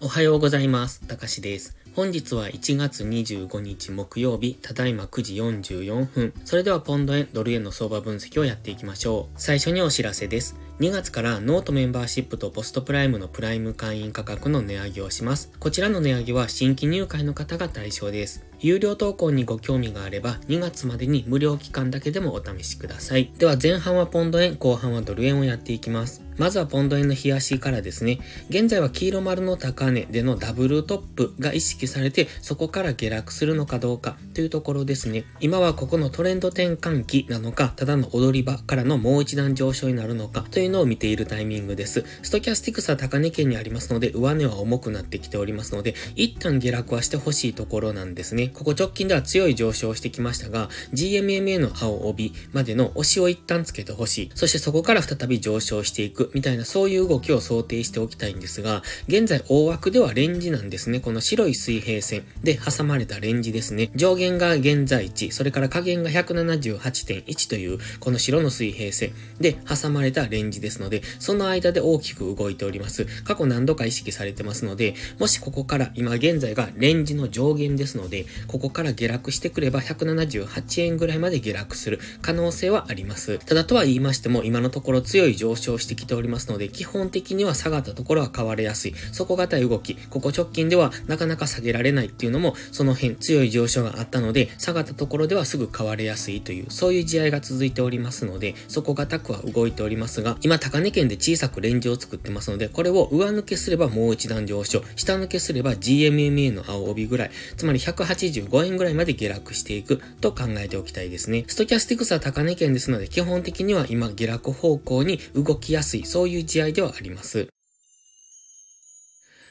おはようございます。たかしです。本日は1月25日木曜日、ただいま9時44分。それではポンド円、ドル円の相場分析をやっていきましょう。最初にお知らせです。2月からノートメンバーシップとポストプライムのプライム会員価格の値上げをします。こちらの値上げは新規入会の方が対象です。有料投稿にご興味があれば2月までに無料期間だけでもお試しください。では前半はポンド円、後半はドル円をやっていきます。まずはポンド円の冷やしからですね。現在は黄色丸の高値でのダブルトップが意識されて、そこから下落するのかどうかというところですね。今はここのトレンド転換期なのか、ただの踊り場からのもう一段上昇になるのかというのを見ているタイミングです。ストキャスティクスは高値圏にありますので、上値は重くなってきておりますので、一旦下落はしてほしいところなんですね。ここ直近では強い上昇をしてきましたが、GMMA の青帯までの押しを一旦つけてほしい。そしてそこから再び上昇していくみたいなそういう動きを想定しておきたいんですが、現在大枠ではレンジなんですね。この白い水平線で挟まれたレンジですね。上限が現在地、それから下限が178.1というこの白の水平線で挟まれたレンジですので、その間で大きく動いております。過去何度か意識されてますので、もしここから今現在がレンジの上限ですので、ここから下落してくれば178円ぐらいまで下落する可能性はあります。ただとは言いましても、今のところ強い上昇してきておりおりますので、基本的には下がったところは買われやすい。底堅い動き、ここ直近ではなかなか下げられないっていうのも、その辺強い上昇があったので、下がったところではすぐ買われやすいという、そういう試合が続いておりますので、底堅くは動いておりますが、今高値圏で小さくレンジを作ってますので、これを上抜けすればもう一段上昇、下抜けすれば GMMA の青帯ぐらい、つまり185円ぐらいまで下落していくと考えておきたいですね。ストキャスティクスは高値圏ですので、基本的には今下落方向に動きやすい、そういう試合いではあります。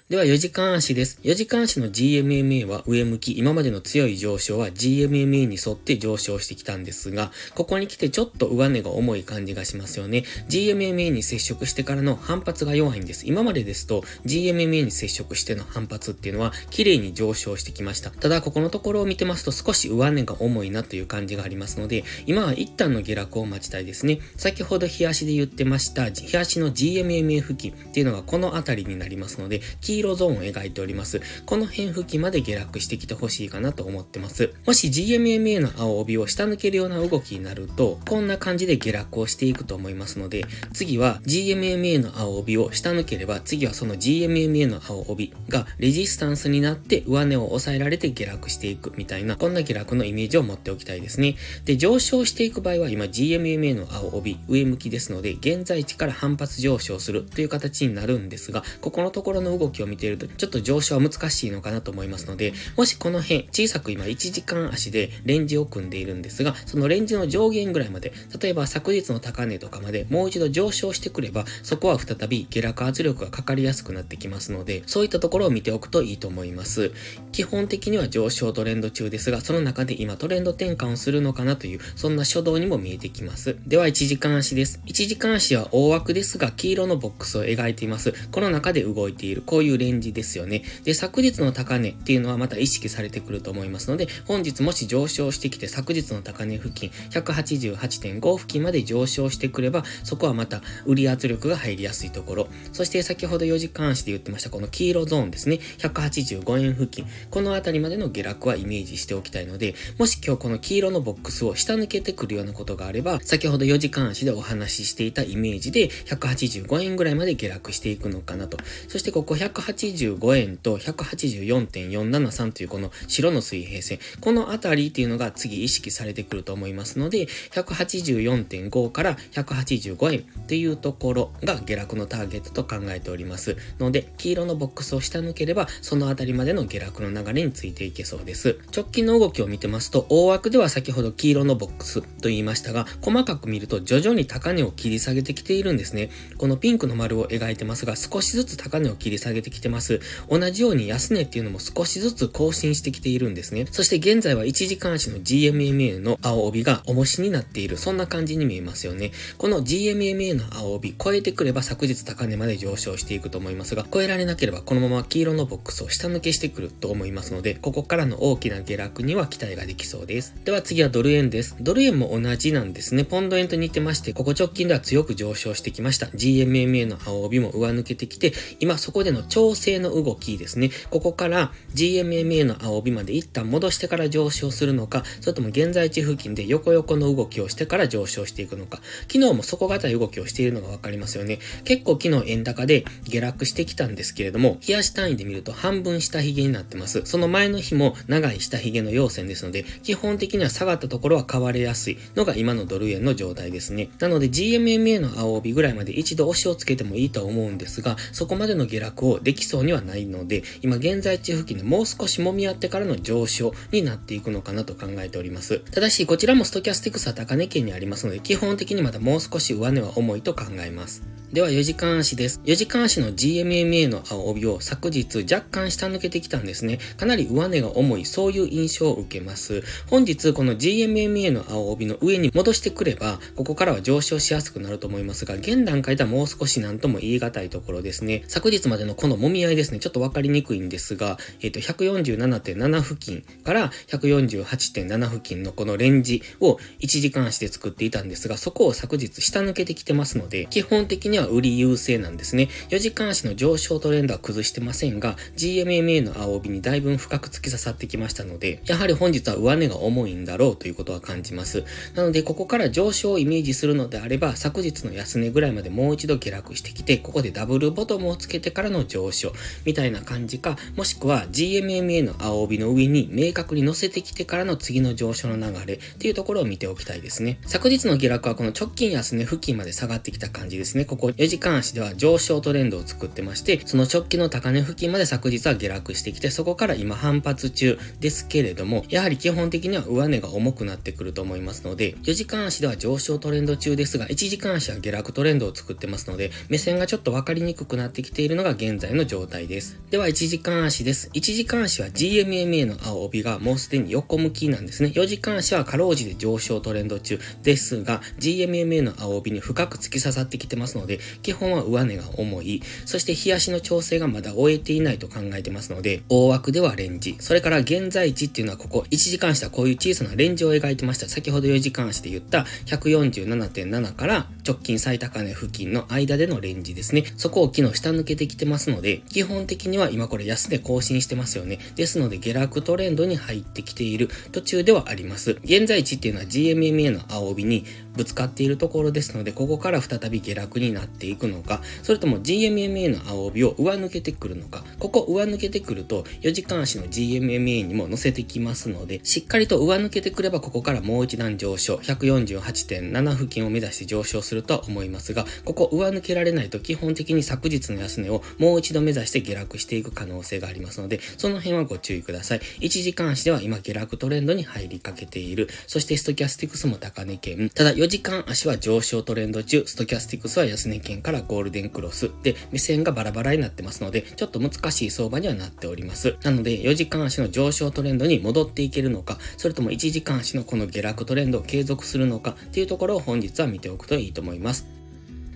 では4時間足です。4時間足の GMMA は上向き、今までの強い上昇は GMMA に沿って上昇してきたんですが、ここに来てちょっと上値が重い感じがしますよね。GMMA に接触してからの反発が弱いんです。今までですと GMMA に接触しての反発っていうのは綺麗に上昇してきました。ただここのところを見てますと少し上値が重いなという感じがありますので、今は一旦の下落を待ちたいですね。先ほど日足で言ってました、日足の GMMA 付近っていうのがこの辺りになりますので、黄色ゾーンを描いております。この辺付近まで下落してきてほしいかなと思ってます。もし GMMA の青帯を下抜けるような動きになると、こんな感じで下落をしていくと思いますので、次は GMMA の青帯を下抜ければ、次はその GMMA の青帯がレジスタンスになって上値を抑えられて下落していくみたいな、こんな下落のイメージを持っておきたいですね。で、上昇していく場合は今 GMMA の青帯上向きですので、現在地から反発上昇するという形になるんですが、ここのところの動きを見ていると、ちょっと上昇は難しいのかなと思いますので、もしこの辺、小さく今1時間足でレンジを組んでいるんですが、そのレンジの上限ぐらいまで、例えば昨日の高値とかまでもう一度上昇してくれば、そこは再び下落圧力がかかりやすくなってきますので、そういったところを見ておくといいと思います。基本的には上昇トレンド中ですが、その中で今トレンド転換をするのかなという、そんな初動にも見えてきます。では1時間足です。1時間足は大枠ですが、黄色のボックスを描いています。この中で動いている、こういうレンジですよね。で、昨日の高値っていうのはまた意識されてくると思いますので、本日もし上昇してきて昨日の高値付近、188.5付近まで上昇してくれば、そこはまた売り圧力が入りやすいところ。そして先ほど4時間足で言ってましたこの黄色ゾーンですね。185円付近。このあたりまでの下落はイメージしておきたいので、もし今日この黄色のボックスを下抜けてくるようなことがあれば、先ほど4時間足でお話ししていたイメージで、185円ぐらいまで下落していくのかなと。そしてここ185円と184.473というこの白の水平線、このあたりっていうのが次意識されてくると思いますので、184.5から185円っていうところが下落のターゲットと考えております。ので、黄色のボックスを下抜ければ、そのあたりまでの下落の流れについていけそうです。直近の動きを見てますと、大枠では先ほど黄色のボックスと言いましたが、細かく見ると徐々に高値を切り下げてきているんですね。このピンクの丸を描いてますが、少しずつ高値を切り下げてききてます。同じように安値っていうのも少しずつ更新してきているんですね。そして現在は1時間足の GMMA の青帯が重しになっている、そんな感じに見えますよね。この GMMA の青帯超えてくれば昨日高値まで上昇していくと思いますが、超えられなければこのまま黄色のボックスを下抜けしてくると思いますので、ここからの大きな下落には期待ができそうです。では次はドル円です。ドル円も同じなんですね。ポンド円と似てまして、ここ直近では強く上昇してきました。GMMA の青帯も上抜けてきて、今そこでの調調整の動きですね。ここから GMMA の青帯まで一旦戻してから上昇するのか、それとも現在地付近で横横の動きをしてから上昇していくのか。昨日も底堅い動きをしているのがわかりますよね。結構昨日円高で下落してきたんですけれども、冷やし単位で見ると半分下髭になってます。その前の日も長い下髭の陽線ですので、基本的には下がったところは買われやすいのが今のドル円の状態ですね。なので GMMA の青帯ぐらいまで一度押しをつけてもいいと思うんですが、そこまでの下落をできそうにはないので、今現在地付近でもう少し揉み合ってからの上昇になっていくのかなと考えております。ただし、こちらもストキャスティクスは高値圏にありますので、基本的にまだもう少し上値は重いと考えます。では4時間足です。4時間足の GMMA の青帯を昨日若干下抜けてきたんですね。かなり上値が重い、そういう印象を受けます。本日この GMMA の青帯の上に戻してくれば、ここからは上昇しやすくなると思いますが、現段階ではもう少し何とも言い難いところですね。昨日までのこの揉み合いですね、ちょっとわかりにくいんですが、えっ、ー、と、147.7付近から148.7付近のこのレンジを1時間足で作っていたんですが、そこを昨日下抜けてきてますので、基本的には売り優勢なんですね。4時間足の上昇トレンドは崩してませんが、GMMA の青帯にだいぶ深く突き刺さってきましたので、やはり本日は上値が重いんだろうということは感じます。なので、ここから上昇をイメージするのであれば、昨日の安値ぐらいまでもう一度下落してきて、ここでダブルボトムをつけてからの上昇、みたいな感じか、もしくは GMMA の青帯の上に明確に乗せてきてからの次の上昇の流れっていうところを見ておきたいですね。昨日の下落はこの直近安値付近まで下がってきた感じですね。ここ4時間足では上昇トレンドを作ってまして、その直近の高値付近まで昨日は下落してきて、そこから今反発中ですけれども、やはり基本的には上値が重くなってくると思いますので、4時間足では上昇トレンド中ですが、1時間足は下落トレンドを作ってますので、目線がちょっとわかりにくくなってきているのが現在のの状態です。では1時間足です。1時間足は GMMA の青帯がもうすでに横向きなんですね。4時間足はかろうじて上昇トレンド中ですが、GMMA の青帯に深く突き刺さってきてますので、基本は上値が重い、そして日足の調整がまだ終えていないと考えてますので、大枠ではレンジ、それから現在地っていうのはここ1時間足はこういう小さなレンジを描いてました。先ほど4時間足で言った147.7から直近最高値付近の間でのレンジですね。そこを昨日下抜けてきてますので、で基本的には今これ安値更新してますよね。ですので下落トレンドに入ってきている途中ではあります。現在地っていうのは GMMA の青帯にぶつかっているところですので、ここから再び下落になっていくのか、それとも GMMA の青帯を上抜けてくるのか、ここ上抜けてくると4時間足の GMMA にも乗せてきますので、しっかりと上抜けてくればここからもう一段上昇、148.7付近を目指して上昇するとは思いますが、ここ上抜けられないと基本的に昨日の安値をもう一度目指して下落していく可能性がありますので、その辺はご注意ください。1時間足では今下落トレンドに入りかけている。そしてストキャスティクスも高値圏。ただ4時間足は上昇トレンド中、ストキャスティクスは安値圏からゴールデンクロス。で、目線がバラバラになってますので、ちょっと難しい相場にはなっております。なので、4時間足の上昇トレンドに戻っていけるのか、それとも1時間足のこの下落トレンドを継続するのかっていうところを本日は見ておくといいと思います。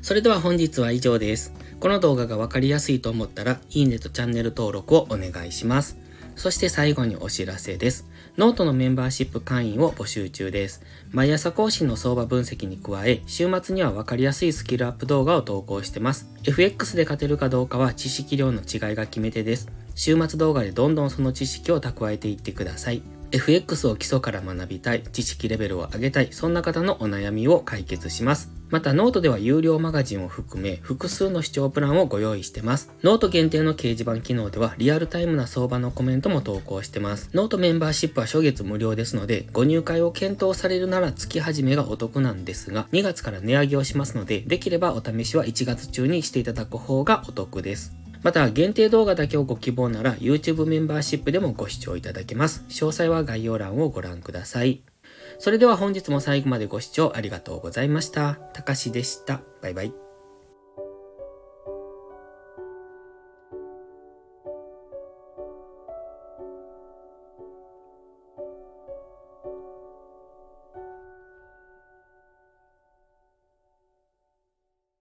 それでは本日は以上です。この動画がわかりやすいと思ったら、いいねとチャンネル登録をお願いします。そして最後にお知らせです。ノートのメンバーシップ会員を募集中です。毎朝更新の相場分析に加え、週末には分かりやすいスキルアップ動画を投稿してます。FX で勝てるかどうかは知識量の違いが決め手です。週末動画でどんどんその知識を蓄えていってください。FX を基礎から学びたい、知識レベルを上げたい、そんな方のお悩みを解決します。またノートでは有料マガジンを含め複数の視聴プランをご用意してます。ノート限定の掲示板機能ではリアルタイムな相場のコメントも投稿してます。ノートメンバーシップは初月無料ですので、ご入会を検討されるなら月始めがお得なんですが、2月から値上げをしますので、できればお試しは1月中にしていただく方がお得です。また、限定動画だけをご希望なら YouTube メンバーシップでもご視聴いただけます。詳細は概要欄をご覧ください。それでは本日も最後までご視聴ありがとうございました。たかしでした。バイバイ。